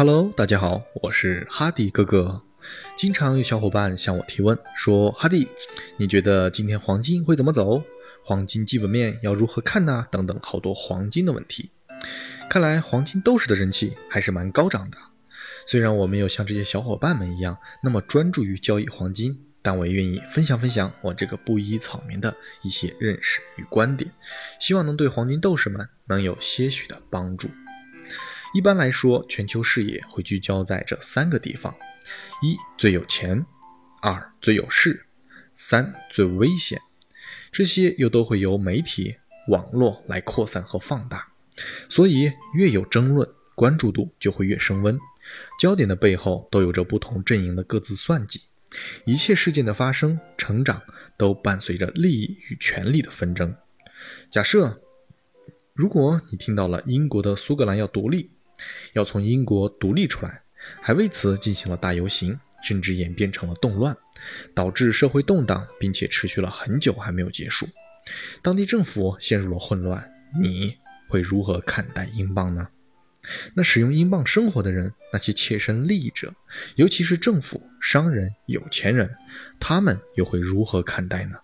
Hello，大家好，我是哈迪哥哥。经常有小伙伴向我提问说：“哈迪，你觉得今天黄金会怎么走？黄金基本面要如何看呢？”等等，好多黄金的问题。看来黄金斗士的人气还是蛮高涨的。虽然我没有像这些小伙伴们一样那么专注于交易黄金，但我也愿意分享分享我这个布衣草民的一些认识与观点，希望能对黄金斗士们能有些许的帮助。一般来说，全球视野会聚焦在这三个地方：一最有钱，二最有势，三最危险。这些又都会由媒体、网络来扩散和放大，所以越有争论，关注度就会越升温。焦点的背后都有着不同阵营的各自算计。一切事件的发生、成长都伴随着利益与权力的纷争。假设，如果你听到了英国的苏格兰要独立，要从英国独立出来，还为此进行了大游行，甚至演变成了动乱，导致社会动荡，并且持续了很久还没有结束。当地政府陷入了混乱，你会如何看待英镑呢？那使用英镑生活的人，那些切身利益者，尤其是政府、商人、有钱人，他们又会如何看待呢？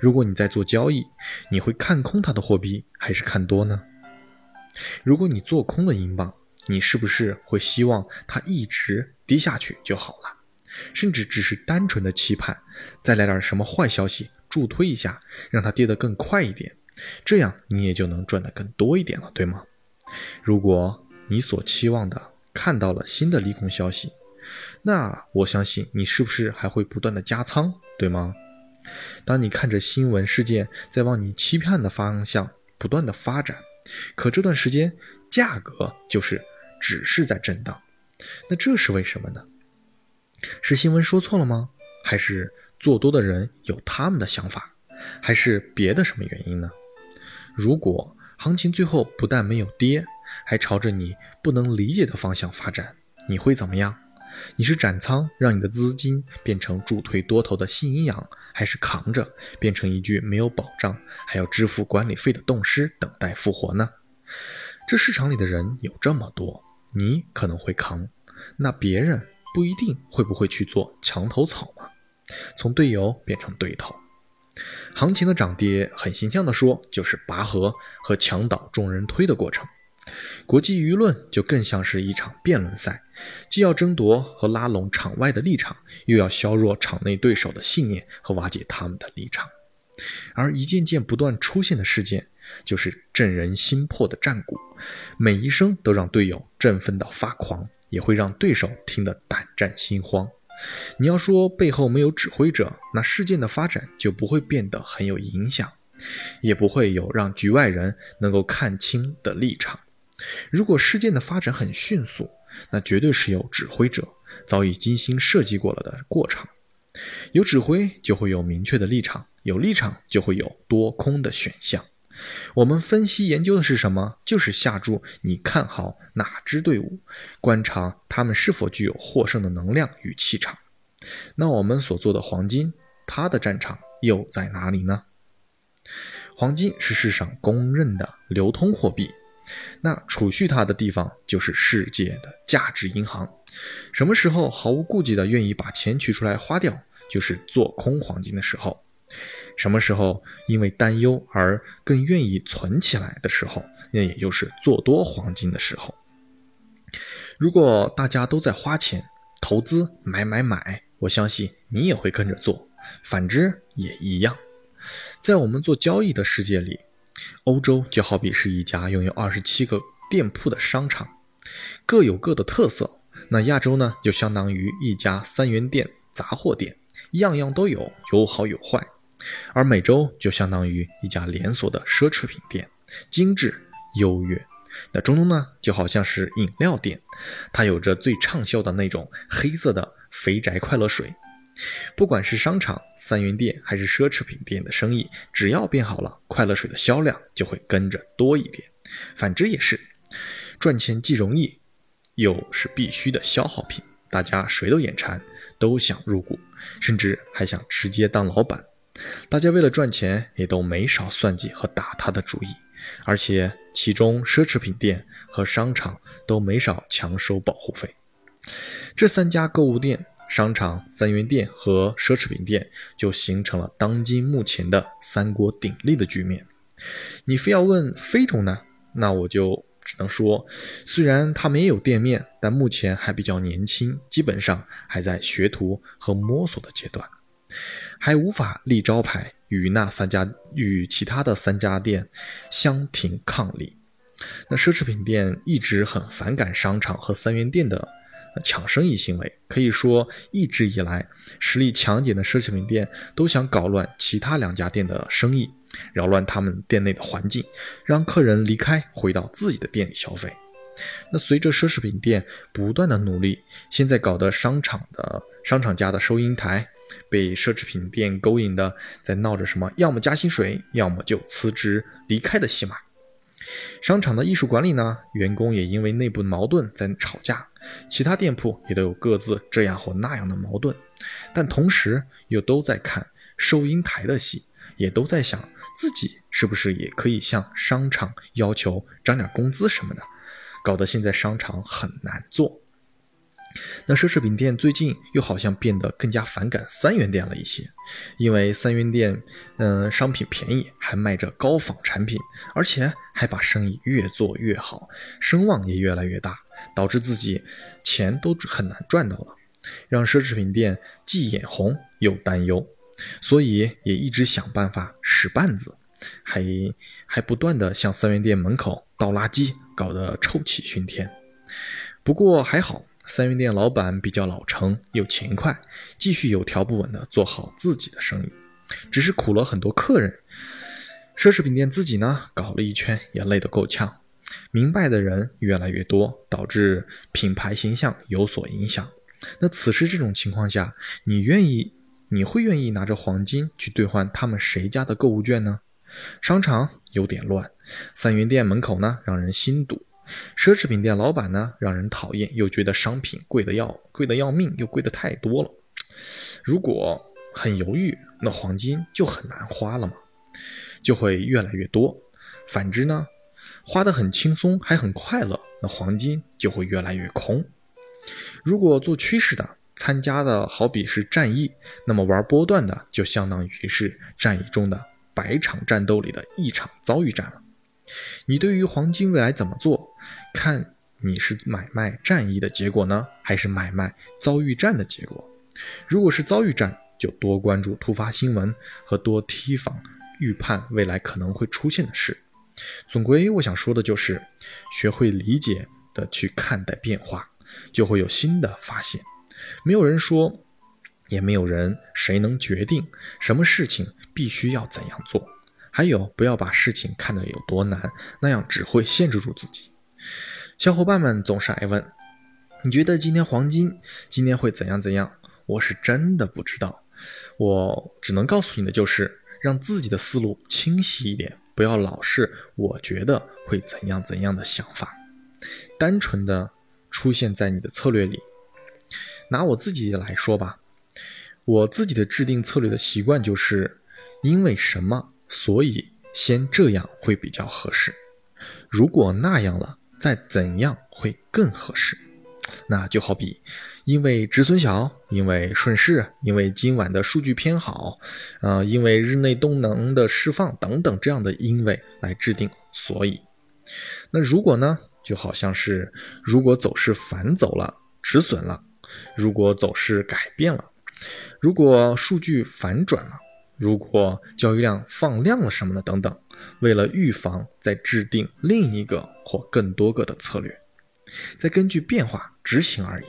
如果你在做交易，你会看空它的货币，还是看多呢？如果你做空了英镑，你是不是会希望它一直跌下去就好了？甚至只是单纯的期盼再来点什么坏消息助推一下，让它跌得更快一点，这样你也就能赚得更多一点了，对吗？如果你所期望的看到了新的利空消息，那我相信你是不是还会不断的加仓，对吗？当你看着新闻事件在往你期盼的方向不断的发展。可这段时间价格就是只是在震荡，那这是为什么呢？是新闻说错了吗？还是做多的人有他们的想法？还是别的什么原因呢？如果行情最后不但没有跌，还朝着你不能理解的方向发展，你会怎么样？你是斩仓，让你的资金变成助推多头的新营养，还是扛着变成一具没有保障还要支付管理费的冻尸，等待复活呢？这市场里的人有这么多，你可能会扛，那别人不一定会不会去做墙头草吗？从队友变成对头，行情的涨跌，很形象的说，就是拔河和墙倒众人推的过程。国际舆论就更像是一场辩论赛，既要争夺和拉拢场外的立场，又要削弱场内对手的信念和瓦解他们的立场。而一件件不断出现的事件，就是震人心魄的战鼓，每一声都让队友振奋到发狂，也会让对手听得胆战心慌。你要说背后没有指挥者，那事件的发展就不会变得很有影响，也不会有让局外人能够看清的立场。如果事件的发展很迅速，那绝对是有指挥者早已精心设计过了的过程。有指挥就会有明确的立场，有立场就会有多空的选项。我们分析研究的是什么？就是下注你看好哪支队伍，观察他们是否具有获胜的能量与气场。那我们所做的黄金，它的战场又在哪里呢？黄金是世上公认的流通货币。那储蓄它的地方就是世界的价值银行。什么时候毫无顾忌的愿意把钱取出来花掉，就是做空黄金的时候。什么时候因为担忧而更愿意存起来的时候，那也就是做多黄金的时候。如果大家都在花钱投资买买买，我相信你也会跟着做，反之也一样。在我们做交易的世界里。欧洲就好比是一家拥有二十七个店铺的商场，各有各的特色。那亚洲呢，就相当于一家三元店、杂货店，样样都有，有好有坏。而美洲就相当于一家连锁的奢侈品店，精致优越。那中东呢，就好像是饮料店，它有着最畅销的那种黑色的肥宅快乐水。不管是商场、三元店还是奢侈品店的生意，只要变好了，快乐水的销量就会跟着多一点。反之也是，赚钱既容易，又是必须的消耗品，大家谁都眼馋，都想入股，甚至还想直接当老板。大家为了赚钱，也都没少算计和打他的主意。而且其中奢侈品店和商场都没少强收保护费。这三家购物店。商场、三元店和奢侈品店就形成了当今目前的三国鼎立的局面。你非要问非中呢，那我就只能说，虽然他没有店面，但目前还比较年轻，基本上还在学徒和摸索的阶段，还无法立招牌与那三家与其他的三家店相庭抗礼。那奢侈品店一直很反感商场和三元店的。抢生意行为可以说一直以来，实力强点的奢侈品店都想搞乱其他两家店的生意，扰乱他们店内的环境，让客人离开，回到自己的店里消费。那随着奢侈品店不断的努力，现在搞得商场的商场家的收银台被奢侈品店勾引的，在闹着什么要么加薪水，要么就辞职离开的戏码。商场的艺术管理呢，员工也因为内部矛盾在吵架，其他店铺也都有各自这样或那样的矛盾，但同时又都在看收银台的戏，也都在想自己是不是也可以向商场要求涨点工资什么的，搞得现在商场很难做。那奢侈品店最近又好像变得更加反感三元店了一些，因为三元店，嗯，商品便宜，还卖着高仿产品，而且还把生意越做越好，声望也越来越大，导致自己钱都很难赚到了，让奢侈品店既眼红又担忧，所以也一直想办法使绊子，还还不断的向三元店门口倒垃圾，搞得臭气熏天。不过还好。三元店老板比较老成又勤快，继续有条不紊地做好自己的生意，只是苦了很多客人。奢侈品店自己呢，搞了一圈也累得够呛，明白的人越来越多，导致品牌形象有所影响。那此时这种情况下，你愿意，你会愿意拿着黄金去兑换他们谁家的购物券呢？商场有点乱，三元店门口呢，让人心堵。奢侈品店老板呢，让人讨厌，又觉得商品贵的要贵的要命，又贵的太多了。如果很犹豫，那黄金就很难花了嘛，就会越来越多。反之呢，花的很轻松，还很快乐，那黄金就会越来越空。如果做趋势的，参加的好比是战役，那么玩波段的就相当于是战役中的百场战斗里的一场遭遇战了。你对于黄金未来怎么做？看你是买卖战役的结果呢，还是买卖遭遇战的结果？如果是遭遇战，就多关注突发新闻和多提防预判未来可能会出现的事。总归我想说的就是，学会理解的去看待变化，就会有新的发现。没有人说，也没有人谁能决定什么事情必须要怎样做。还有，不要把事情看得有多难，那样只会限制住自己。小伙伴们总是爱问：“你觉得今天黄金今天会怎样怎样？”我是真的不知道，我只能告诉你的就是，让自己的思路清晰一点，不要老是我觉得会怎样怎样的想法，单纯的出现在你的策略里。拿我自己来说吧，我自己的制定策略的习惯就是，因为什么？所以，先这样会比较合适。如果那样了，再怎样会更合适。那就好比，因为止损小，因为顺势，因为今晚的数据偏好，呃，因为日内动能的释放等等这样的因为来制定。所以，那如果呢，就好像是如果走势反走了，止损了；如果走势改变了，如果数据反转了。如果交易量放量了什么的等等，为了预防，再制定另一个或更多个的策略，再根据变化执行而已，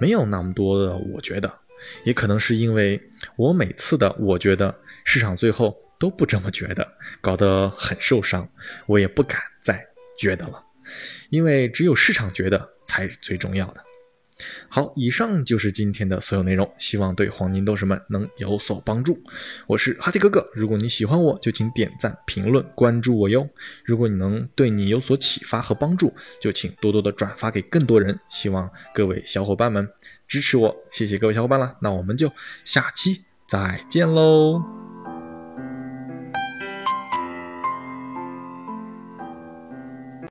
没有那么多的。我觉得，也可能是因为我每次的我觉得市场最后都不这么觉得，搞得很受伤，我也不敢再觉得了，因为只有市场觉得才是最重要的。好，以上就是今天的所有内容，希望对黄金斗士们能有所帮助。我是哈迪哥哥，如果你喜欢我，就请点赞、评论、关注我哟。如果你能对你有所启发和帮助，就请多多的转发给更多人。希望各位小伙伴们支持我，谢谢各位小伙伴了。那我们就下期再见喽。